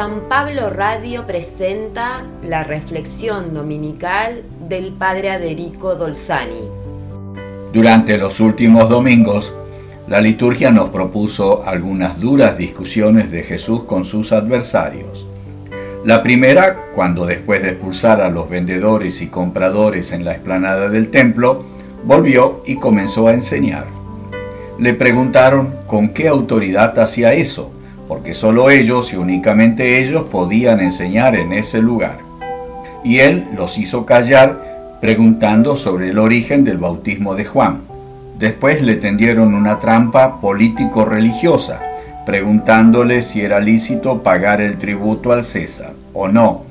San Pablo Radio presenta la reflexión dominical del Padre Aderico Dolzani. Durante los últimos domingos, la liturgia nos propuso algunas duras discusiones de Jesús con sus adversarios. La primera, cuando después de expulsar a los vendedores y compradores en la explanada del templo, volvió y comenzó a enseñar. Le preguntaron con qué autoridad hacía eso porque solo ellos y únicamente ellos podían enseñar en ese lugar. Y él los hizo callar preguntando sobre el origen del bautismo de Juan. Después le tendieron una trampa político-religiosa, preguntándole si era lícito pagar el tributo al César o no.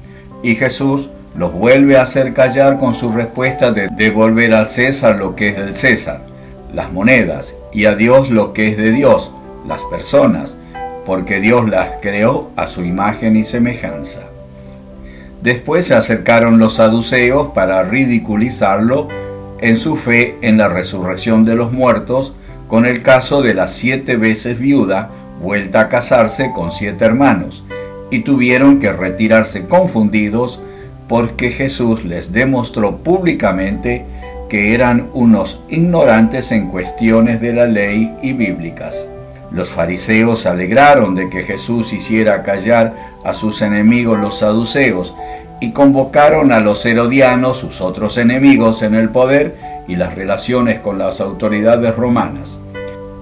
Y Jesús los vuelve a hacer callar con su respuesta de devolver al César lo que es del César, las monedas, y a Dios lo que es de Dios, las personas, porque Dios las creó a su imagen y semejanza. Después se acercaron los saduceos para ridiculizarlo en su fe en la resurrección de los muertos, con el caso de la siete veces viuda vuelta a casarse con siete hermanos, y tuvieron que retirarse confundidos porque Jesús les demostró públicamente que eran unos ignorantes en cuestiones de la ley y bíblicas. Los fariseos se alegraron de que Jesús hiciera callar a sus enemigos los saduceos y convocaron a los herodianos, sus otros enemigos en el poder y las relaciones con las autoridades romanas.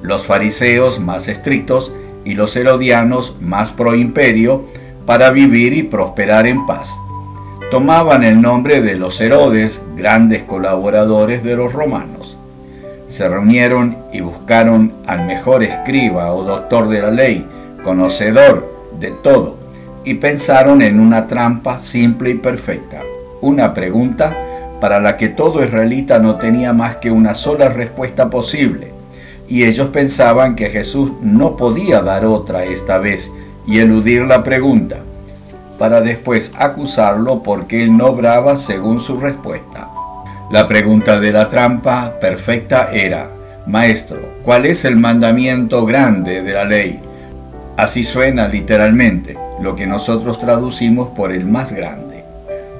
Los fariseos más estrictos y los herodianos más pro imperio para vivir y prosperar en paz. Tomaban el nombre de los Herodes, grandes colaboradores de los romanos se reunieron y buscaron al mejor escriba o doctor de la ley, conocedor de todo, y pensaron en una trampa simple y perfecta, una pregunta para la que todo israelita no tenía más que una sola respuesta posible, y ellos pensaban que Jesús no podía dar otra esta vez y eludir la pregunta, para después acusarlo porque él no obraba según su respuesta. La pregunta de la trampa perfecta era, Maestro, ¿cuál es el mandamiento grande de la ley? Así suena literalmente lo que nosotros traducimos por el más grande.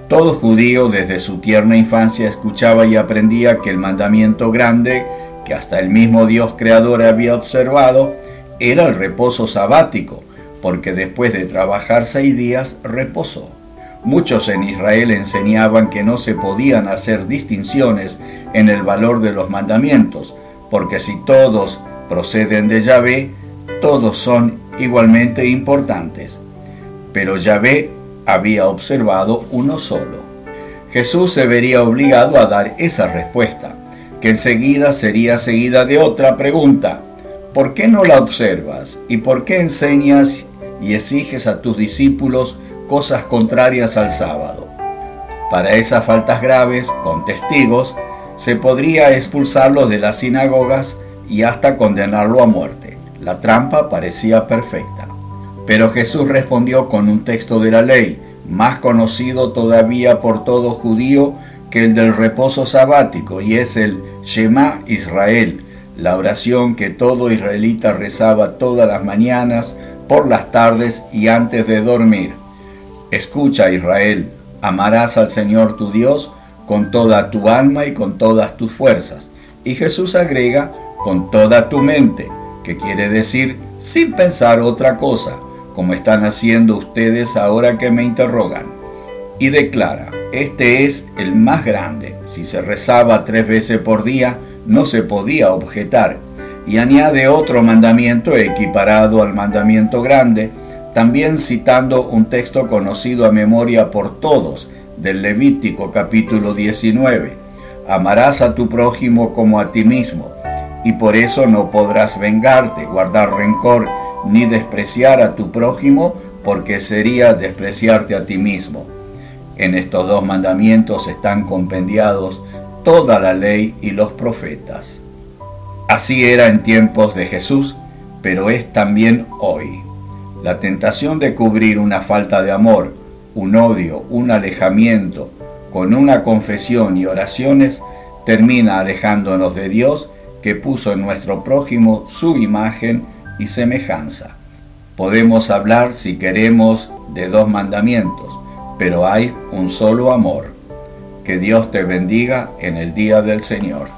Todo judío desde su tierna infancia escuchaba y aprendía que el mandamiento grande, que hasta el mismo Dios creador había observado, era el reposo sabático, porque después de trabajar seis días reposó. Muchos en Israel enseñaban que no se podían hacer distinciones en el valor de los mandamientos, porque si todos proceden de Yahvé, todos son igualmente importantes. Pero Yahvé había observado uno solo. Jesús se vería obligado a dar esa respuesta, que enseguida sería seguida de otra pregunta. ¿Por qué no la observas? ¿Y por qué enseñas y exiges a tus discípulos cosas contrarias al sábado. Para esas faltas graves, con testigos, se podría expulsarlo de las sinagogas y hasta condenarlo a muerte. La trampa parecía perfecta. Pero Jesús respondió con un texto de la ley, más conocido todavía por todo judío que el del reposo sabático, y es el Shema Israel, la oración que todo israelita rezaba todas las mañanas, por las tardes y antes de dormir. Escucha Israel, amarás al Señor tu Dios con toda tu alma y con todas tus fuerzas. Y Jesús agrega, con toda tu mente, que quiere decir sin pensar otra cosa, como están haciendo ustedes ahora que me interrogan. Y declara, este es el más grande. Si se rezaba tres veces por día, no se podía objetar. Y añade otro mandamiento equiparado al mandamiento grande, también citando un texto conocido a memoria por todos del Levítico capítulo 19. Amarás a tu prójimo como a ti mismo, y por eso no podrás vengarte, guardar rencor, ni despreciar a tu prójimo, porque sería despreciarte a ti mismo. En estos dos mandamientos están compendiados toda la ley y los profetas. Así era en tiempos de Jesús, pero es también hoy. La tentación de cubrir una falta de amor, un odio, un alejamiento con una confesión y oraciones termina alejándonos de Dios que puso en nuestro prójimo su imagen y semejanza. Podemos hablar, si queremos, de dos mandamientos, pero hay un solo amor. Que Dios te bendiga en el día del Señor.